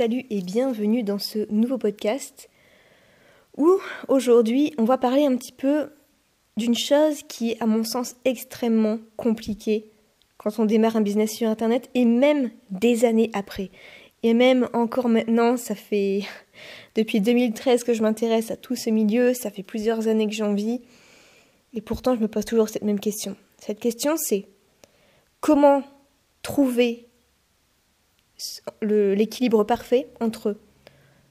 Salut et bienvenue dans ce nouveau podcast où aujourd'hui on va parler un petit peu d'une chose qui est à mon sens extrêmement compliquée quand on démarre un business sur Internet et même des années après. Et même encore maintenant, ça fait depuis 2013 que je m'intéresse à tout ce milieu, ça fait plusieurs années que j'en vis. Et pourtant, je me pose toujours cette même question. Cette question, c'est comment trouver l'équilibre parfait entre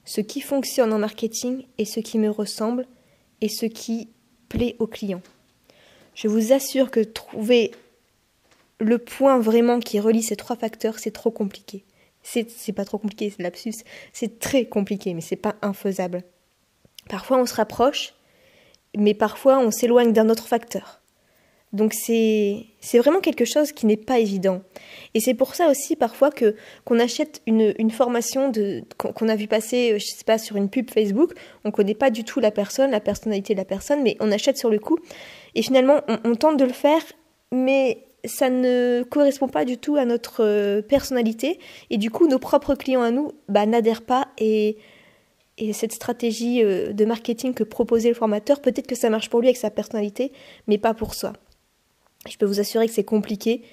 ce qui fonctionne en marketing et ce qui me ressemble et ce qui plaît aux clients. Je vous assure que trouver le point vraiment qui relie ces trois facteurs, c'est trop compliqué. C'est pas trop compliqué, c'est lapsus. C'est très compliqué, mais c'est pas infaisable. Parfois on se rapproche, mais parfois on s'éloigne d'un autre facteur. Donc c'est vraiment quelque chose qui n'est pas évident. Et c'est pour ça aussi parfois que qu'on achète une, formation qu'on a vu passer, euh, je sais pas, sur une pub Facebook. On connaît pas du tout la personne, la personnalité de la personne, mais on achète sur le coup. Et finalement, on, tente de le faire, mais ça ne correspond pas du tout à notre euh, personnalité. Et du coup, nos propres clients à nous bah, n'adhèrent pas et et cette stratégie euh, de marketing que proposait le formateur, peut-être que ça marche pour lui avec sa personnalité, mais pas pour soi. Je peux vous assurer que c'est compliqué.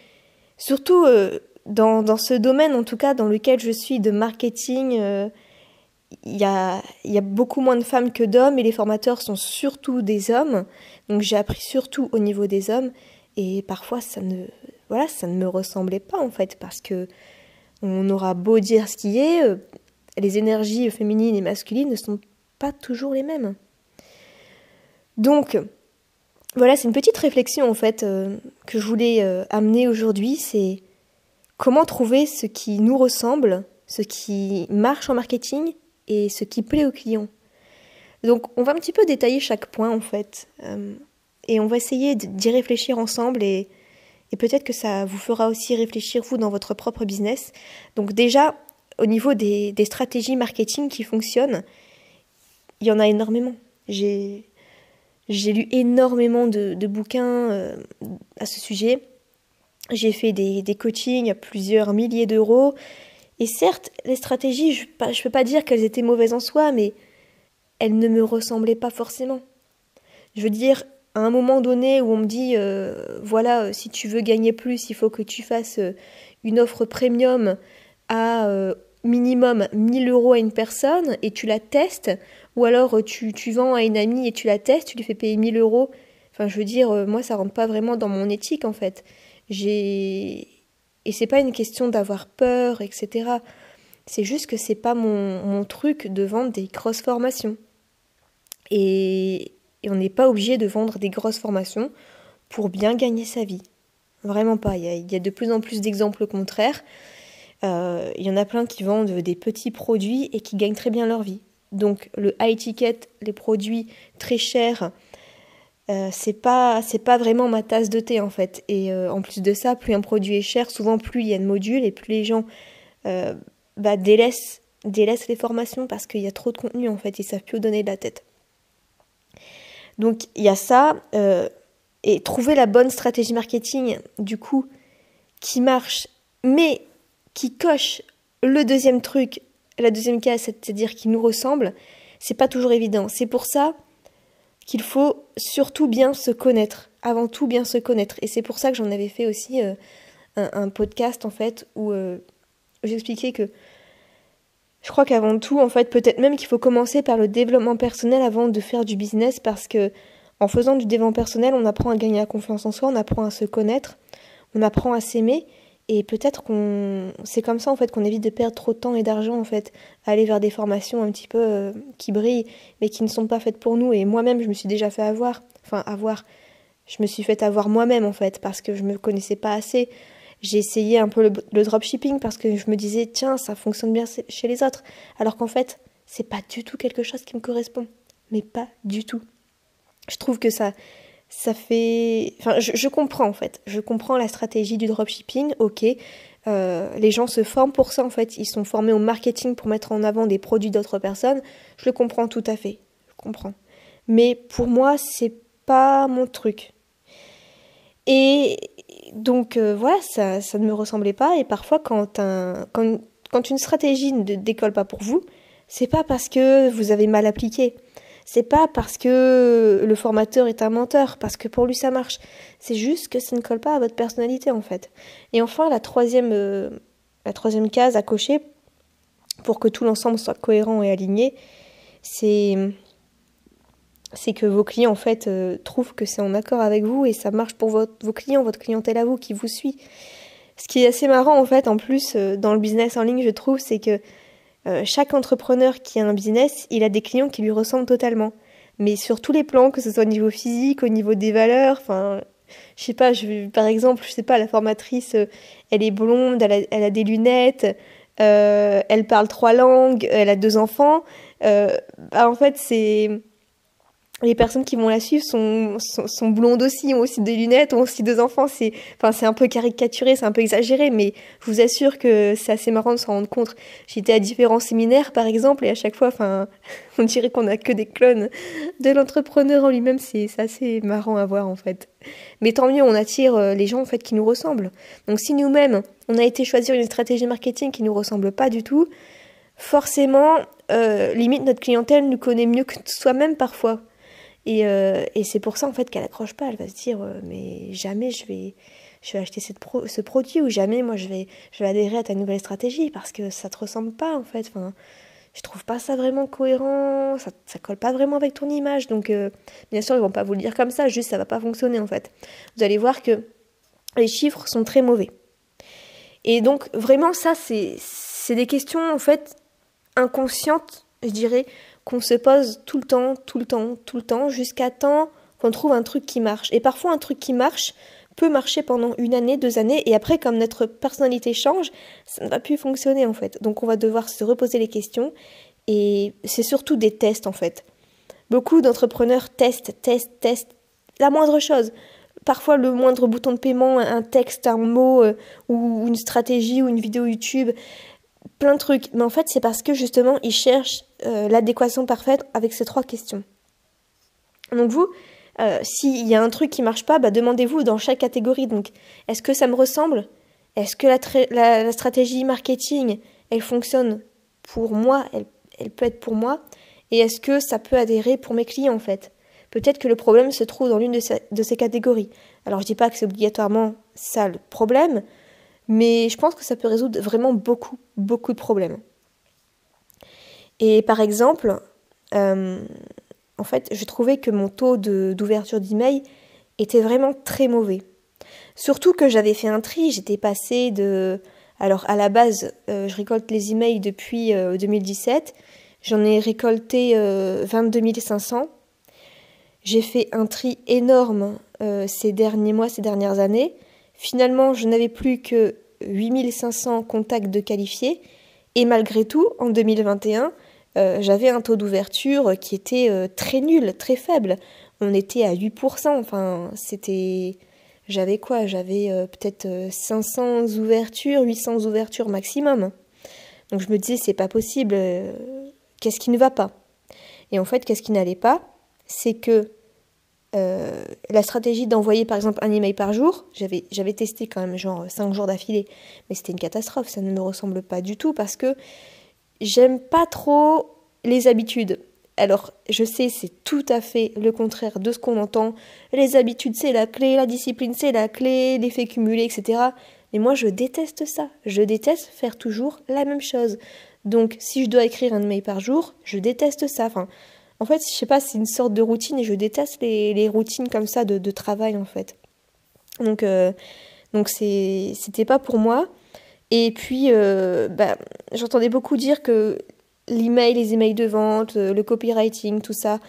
Surtout euh, dans, dans, ce domaine, en tout cas, dans lequel je suis de marketing, euh, il y, a, beaucoup moins de femmes que d'hommes et les formateurs sont surtout des hommes. Donc j'ai appris surtout au niveau des hommes et parfois ça ne, voilà, ça ne me ressemblait pas en fait parce que on aura beau dire ce qui est, euh, les énergies féminines et masculines ne sont pas toujours les mêmes. Donc, voilà, c'est une petite réflexion en fait euh, que je voulais euh, amener aujourd'hui, c'est comment trouver ce qui nous ressemble, ce qui marche en marketing et ce qui plaît aux clients. Donc on va un petit peu détailler chaque point en fait, euh, et on va essayer d'y réfléchir ensemble et, peut-être que ça vous fera aussi réfléchir vous dans votre propre business. Donc déjà, au niveau des, des stratégies marketing qui fonctionnent, il y en a énormément. J'ai j'ai lu énormément de, bouquins euh, à ce sujet. J'ai fait des, des, coachings à plusieurs milliers d'euros. Et certes, les stratégies, je ne peux pas dire qu'elles étaient mauvaises en soi, mais elles ne me ressemblaient pas forcément. Je veux dire, à un moment donné où on me dit, euh, voilà, euh, si tu veux gagner plus, il faut que tu fasses une offre premium à minimum 1000 euros à une personne et tu la testes, ou alors euh, tu, tu vends à une amie et tu la testes, tu lui fais payer 1000 euros. Enfin, je veux dire, euh, moi, ça rentre pas vraiment dans mon éthique, en fait. J'ai. Et c'est pas une question d'avoir peur, etc. C'est juste que c'est pas mon, mon, truc de vendre des grosses formations. Et, on n'est pas obligé de vendre des grosses formations pour bien gagner sa vie. Vraiment pas. Il y a, il y a de plus en plus d'exemples contraires. Euh, il y en a plein qui vendent des petits produits et qui gagnent très bien leur vie. Donc le high ticket, les produits très chers, euh, c'est pas vraiment ma tasse de thé en fait. Et euh, en plus de ça, plus un produit est cher, souvent plus il y a de modules et plus les gens bah, délaissent, délaissent les formations parce qu'il y a trop de contenu en fait, ils savent plus où donner de la tête. Donc il y a ça et trouver la bonne stratégie marketing du coup qui marche mais qui coche le deuxième truc, la deuxième case, c'est-à-dire qui nous ressemble, c'est pas toujours évident. C'est pour ça qu'il faut surtout bien se connaître, avant tout bien se connaître. Et c'est pour ça que j'en avais fait aussi euh, un, podcast en fait où euh, j'expliquais que je crois qu'avant tout, en fait, peut-être même qu'il faut commencer par le développement personnel avant de faire du business parce que en faisant du développement personnel, on apprend à gagner la confiance en soi, on apprend à se connaître, on apprend à s'aimer et peut-être qu'on c'est comme ça en fait qu'on évite de perdre trop de temps et d'argent en fait à aller vers des formations un petit peu euh, qui brillent mais qui ne sont pas faites pour nous. Et moi-même je me suis déjà fait avoir. Enfin avoir. Je me suis fait avoir moi-même en fait parce que je me connaissais pas assez. J'ai essayé un peu le, le, dropshipping parce que je me disais tiens ça fonctionne bien chez les autres. Alors qu'en fait c'est pas du tout quelque chose qui me correspond. Mais pas du tout. Je trouve que ça ça fait. Enfin, je, comprends en fait. Je comprends la stratégie du dropshipping, ok. Euh, les gens se forment pour ça en fait. Ils sont formés au marketing pour mettre en avant des produits d'autres personnes. Je le comprends tout à fait. Je comprends. Mais pour moi, c'est pas mon truc. Et donc euh, voilà, ça, ça ne me ressemblait pas. Et parfois, quand, un, quand quand une stratégie ne décolle pas pour vous, c'est pas parce que vous avez mal appliqué. C'est pas parce que le formateur est un menteur, parce que pour lui ça marche. C'est juste que ça ne colle pas à votre personnalité en fait. Et enfin, la troisième, euh, la troisième case à cocher pour que tout l'ensemble soit cohérent et aligné, c'est que vos clients en fait euh, trouvent que c'est en accord avec vous et ça marche pour vos clients, votre clientèle à vous qui vous suit. Ce qui est assez marrant en fait en plus euh, dans le business en ligne je trouve c'est que euh, chaque entrepreneur qui a un business il a des clients qui lui ressemblent totalement. Mais sur tous les plans, que ce soit au niveau physique, au niveau des valeurs, enfin je sais pas, par exemple, je sais pas, la formatrice, elle est blonde, elle a, des lunettes, elle parle trois langues, elle a deux enfants. Bah, en fait, c'est les personnes qui vont la suivre sont, sont, blondes aussi, ont aussi des lunettes, ont aussi deux enfants. C'est, enfin, c'est un peu caricaturé, c'est un peu exagéré, mais je vous assure que c'est assez marrant de s'en rendre compte. J'étais à différents séminaires, par exemple, et à chaque fois, enfin, on dirait qu'on a que des clones de l'entrepreneur en lui-même. C'est, assez marrant à voir, en fait. Mais tant mieux, on attire euh, les gens, en fait, qui nous ressemblent. Donc, si nous-mêmes, on a été choisir une stratégie marketing qui nous ressemble pas du tout, forcément, euh, limite, notre clientèle nous connaît mieux que soi-même parfois. Et, euh, et c'est pour ça en fait qu'elle accroche pas. Elle va se dire euh, mais jamais je vais je vais acheter ce produit ou jamais moi je vais je vais adhérer à ta nouvelle stratégie parce que ça te ressemble pas en fait. Enfin, je trouve pas ça vraiment cohérent. Ça ça colle pas vraiment avec ton image. Donc euh, bien sûr ils vont pas vous le dire comme ça. Juste ça va pas fonctionner en fait. Vous allez voir que les chiffres sont très mauvais. Et donc vraiment ça c'est c'est des questions en fait inconscientes je dirais qu'on se pose tout le temps, tout le temps, tout le temps, jusqu'à temps qu'on trouve un truc qui marche. Et parfois, un truc qui marche peut marcher pendant une année, deux années, et après, comme notre personnalité change, ça ne va plus fonctionner en fait. Donc, on va devoir se reposer les questions, et c'est surtout des tests en fait. Beaucoup d'entrepreneurs testent, testent, testent la moindre chose. Parfois, le moindre bouton de paiement, un texte, un mot, euh, ou une stratégie, ou une vidéo YouTube plein de trucs. Mais en fait, c'est parce que justement, ils cherchent euh, l'adéquation parfaite avec ces trois questions. Donc vous, euh, s'il y a un truc qui marche pas, bah, demandez-vous dans chaque catégorie. Donc, est-ce que ça me ressemble? Est-ce que la, stratégie marketing, elle fonctionne pour moi? Elle, peut être pour moi Et est-ce que ça peut adhérer pour mes clients en fait? Peut-être que le problème se trouve dans l'une de, de, ces catégories. Alors je dis pas que c'est obligatoirement ça le problème, mais je pense que ça peut résoudre vraiment beaucoup, beaucoup de problèmes. Et par exemple, euh, en fait, je trouvais que mon taux d'ouverture d'email était vraiment très mauvais. Surtout que j'avais fait un tri, j'étais passée de... Alors à la base, euh, je récolte les emails depuis 2017, euh, j'en ai récolté 22 500. J'ai fait un tri énorme ces derniers mois, ces dernières années. Finalement, je n'avais plus que 8500 contacts de qualifiés. Et malgré tout, en 2021, euh, j'avais un taux d'ouverture qui était euh, très nul, très faible. On était à 8%. Enfin, c'était. J'avais quoi? J'avais euh, peut-être 500 ouvertures, 800 ouvertures maximum. Donc je me disais, c'est pas possible. qu'est-ce qui ne va pas? Et en fait, qu'est-ce qui n'allait pas? C'est que euh, la stratégie d'envoyer par exemple un email par jour, j'avais, j'avais testé quand même genre 5 jours d'affilée, mais c'était une catastrophe, ça ne me ressemble pas du tout parce que j'aime pas trop les habitudes. Alors, je sais, c'est tout à fait le contraire de ce qu'on entend. Les habitudes, c'est la clé, la discipline, c'est la clé, l'effet cumulé, etc. Mais moi, je déteste ça. Je déteste faire toujours la même chose. Donc, si je dois écrire un email par jour, je déteste ça. En fait, je sais pas, c'est une sorte de routine et je déteste les, routines comme ça de, travail en fait. Donc, euh, donc c'était pas pour moi. Et puis, euh, bah, j'entendais beaucoup dire que l'email, les emails de vente, euh, le copywriting, tout ça,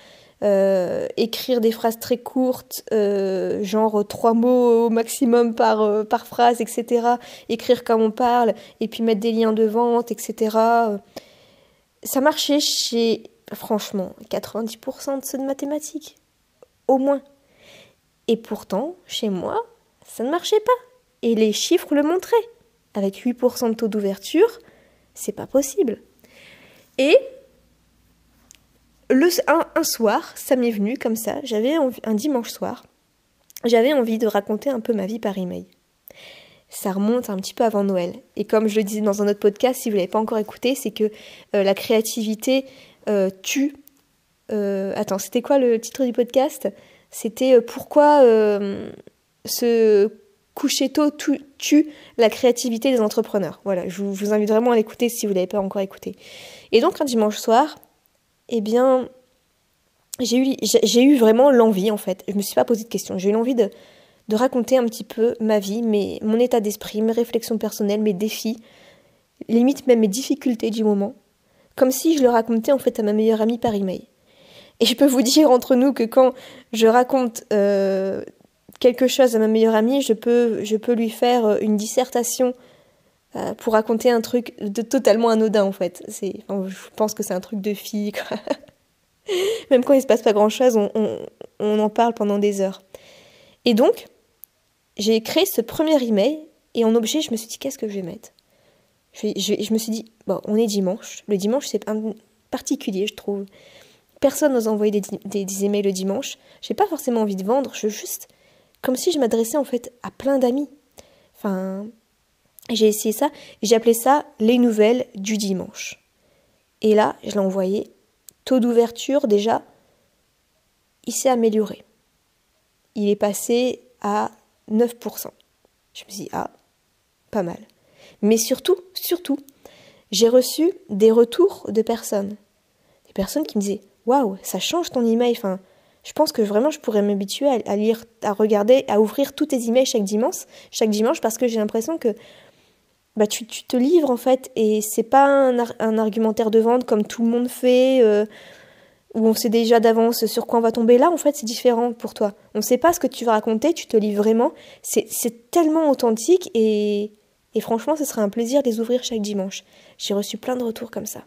écrire des phrases très courtes, genre trois mots au maximum par, par phrase, etc. Écrire comme on parle, et puis mettre des liens de vente, etc. Ça marchait chez franchement, 90% de ceux de mathématiques. Au moins. Et pourtant, chez moi, ça ne marchait pas. Et les chiffres le montraient. Avec 8% de taux d'ouverture, c'est pas possible. Et le, un, soir, ça m'est venu comme ça, j'avais un dimanche soir, j'avais envie de raconter un peu ma vie par email. ça remonte un petit peu avant Noël. Et comme je le disais dans un autre podcast, si vous ne l'avez pas encore écouté, c'est que euh, la créativité euh, tue. Euh, attends, c'était quoi le titre du podcast? C'était pourquoi se coucher tôt tue la créativité des entrepreneurs? Voilà, je vous, invite vraiment à l'écouter si vous ne l'avez pas encore écouté. Et donc un dimanche soir, eh bien, j'ai eu, vraiment l'envie en fait. Je me suis pas posé de questions. J'ai eu l'envie de, raconter un petit peu ma vie, mon état d'esprit, mes réflexions personnelles, mes défis, limite même mes difficultés du moment, comme si je le racontais en fait à ma meilleure amie par email. Et je peux vous dire entre nous que quand je raconte euh, quelque chose à ma meilleure amie, je peux, je peux lui faire euh, une dissertation euh, pour raconter un truc de totalement anodin en fait. C'est, je pense que c'est un truc de fille. Même quand il se passe pas grand chose, on, on, on en parle pendant des heures. Et donc, j'ai créé ce premier email et en objet, je me suis dit qu'est-ce que je vais mettre? Je, me suis dit, bon, on est dimanche. Le dimanche, c'est un particulier, je trouve. Personne n'ose envoyer des, emails le dimanche. J'ai pas forcément envie de vendre, je juste. Comme si je m'adressais en fait à plein d'amis. Enfin, j'ai essayé ça j'ai appelé ça les nouvelles du dimanche. Et là, je l'ai envoyé. Taux d'ouverture, déjà, il s'est amélioré. Il est passé à 9%. Je me suis dit, ah, pas mal. Mais surtout, surtout, j'ai reçu des retours de personnes. Des personnes qui me disaient, waouh, ça change ton email. Enfin, je pense que vraiment je pourrais m'habituer à, lire, à regarder, à ouvrir tous tes emails chaque dimanche, chaque dimanche parce que j'ai l'impression que bah, tu, te livres en fait et c'est pas un, argumentaire de vente comme tout le monde fait. Euh, où on sait déjà d'avance sur quoi on va tomber. Là, en fait, c'est différent pour toi. On ne sait pas ce que tu vas raconter, tu te lis vraiment. C'est tellement authentique et, et franchement, ce serait un plaisir de les ouvrir chaque dimanche. J'ai reçu plein de retours comme ça.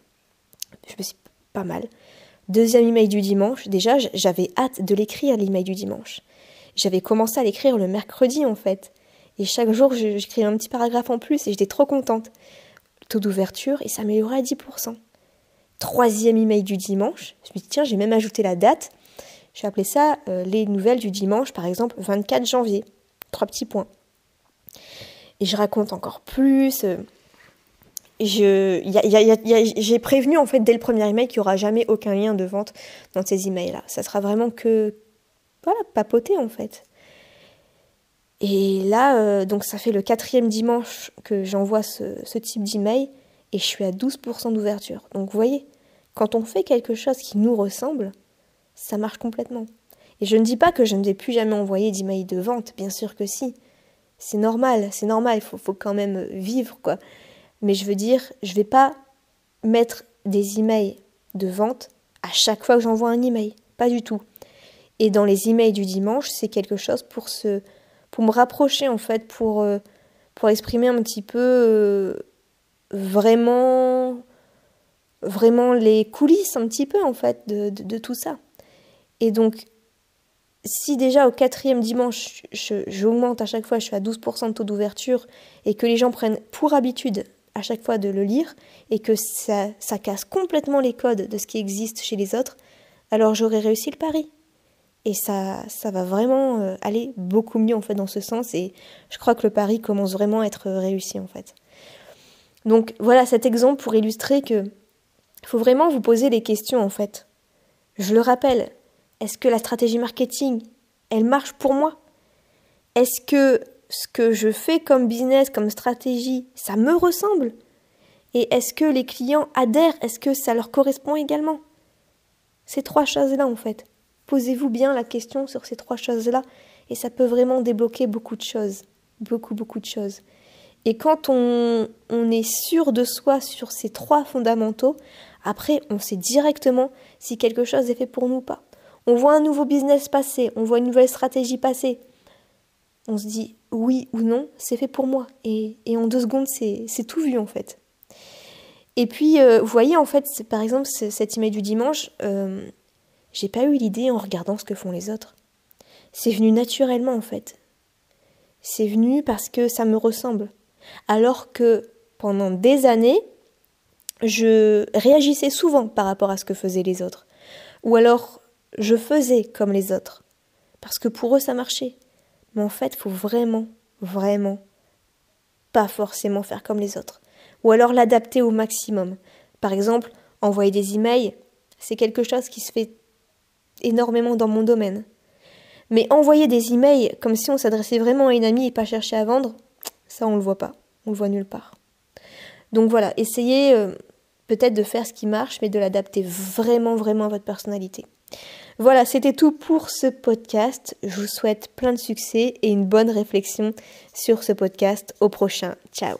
Je me suis pas mal. Deuxième email du dimanche, déjà, j'avais hâte de l'écrire, l'email du dimanche. J'avais commencé à l'écrire le mercredi, en fait. Et chaque jour, j'écrivais un petit paragraphe en plus et j'étais trop contente. Taux d'ouverture, il s'améliorait à 10% troisième email du dimanche. Je me dis, tiens, j'ai même ajouté la date. J'ai appelé ça euh, les nouvelles du dimanche, par exemple, 24 janvier. Trois petits points. Et je raconte encore plus. j'ai prévenu en fait dès le premier email qu'il n'y aura jamais aucun lien de vente dans ces emails-là. Ça sera vraiment que voilà, papoter en fait. Et là, euh, donc ça fait le quatrième dimanche que j'envoie ce, type d'email et je suis à 12% d'ouverture. Donc vous voyez, quand on fait quelque chose qui nous ressemble, ça marche complètement. Et je ne dis pas que je ne vais plus jamais envoyer d'emails de vente, bien sûr que si. C'est normal, c'est normal, il faut, quand même vivre, quoi. Mais je veux dire, je vais pas mettre des emails de vente à chaque fois que j'envoie un email. Pas du tout. Et dans les emails du dimanche, c'est quelque chose pour se, pour me rapprocher, en fait, pour, euh, exprimer un petit peu euh, vraiment vraiment les coulisses un petit peu en fait de, tout ça. Et donc, si déjà au quatrième dimanche, j'augmente à chaque fois, je suis à 12% de taux d'ouverture, et que les gens prennent pour habitude à chaque fois de le lire, et que ça, casse complètement les codes de ce qui existe chez les autres, alors j'aurais réussi le pari. Et ça, ça va vraiment euh, aller beaucoup mieux en fait dans ce sens, et je crois que le pari commence vraiment à être réussi en fait. Donc voilà cet exemple pour illustrer que faut vraiment vous poser des questions en fait. Je le rappelle, est-ce que la stratégie marketing, elle marche pour moi? Est-ce que ce que je fais comme business, comme stratégie, ça me ressemble? Et est-ce que les clients adhèrent? Est-ce que ça leur correspond également? Ces trois choses-là en fait. Posez-vous bien la question sur ces trois choses-là et ça peut vraiment débloquer beaucoup de choses. Beaucoup, beaucoup de choses. Et quand on, est sûr de soi sur ces trois fondamentaux, après, on sait directement si quelque chose est fait pour nous ou pas. On voit un nouveau business passer, on voit une nouvelle stratégie passer. On se dit oui ou non, c'est fait pour moi. Et, en deux secondes, c'est tout vu en fait. Et puis, euh, vous voyez, en fait, par exemple, cet email du dimanche, euh, j'ai pas eu l'idée en regardant ce que font les autres. C'est venu naturellement en fait. C'est venu parce que ça me ressemble. Alors que pendant des années, je réagissais souvent par rapport à ce que faisaient les autres. Ou alors, je faisais comme les autres. Parce que pour eux, ça marchait. Mais en fait, faut vraiment, vraiment pas forcément faire comme les autres. Ou alors l'adapter au maximum. Par exemple, envoyer des emails, c'est quelque chose qui se fait énormément dans mon domaine. Mais envoyer des emails comme si on s'adressait vraiment à une amie et pas chercher à vendre, ça on le voit pas, on le voit nulle part. Donc voilà, essayez euh, peut-être de faire ce qui marche, mais de l'adapter vraiment, vraiment à votre personnalité. Voilà, c'était tout pour ce podcast. Je vous souhaite plein de succès et une bonne réflexion sur ce podcast. Au prochain. Ciao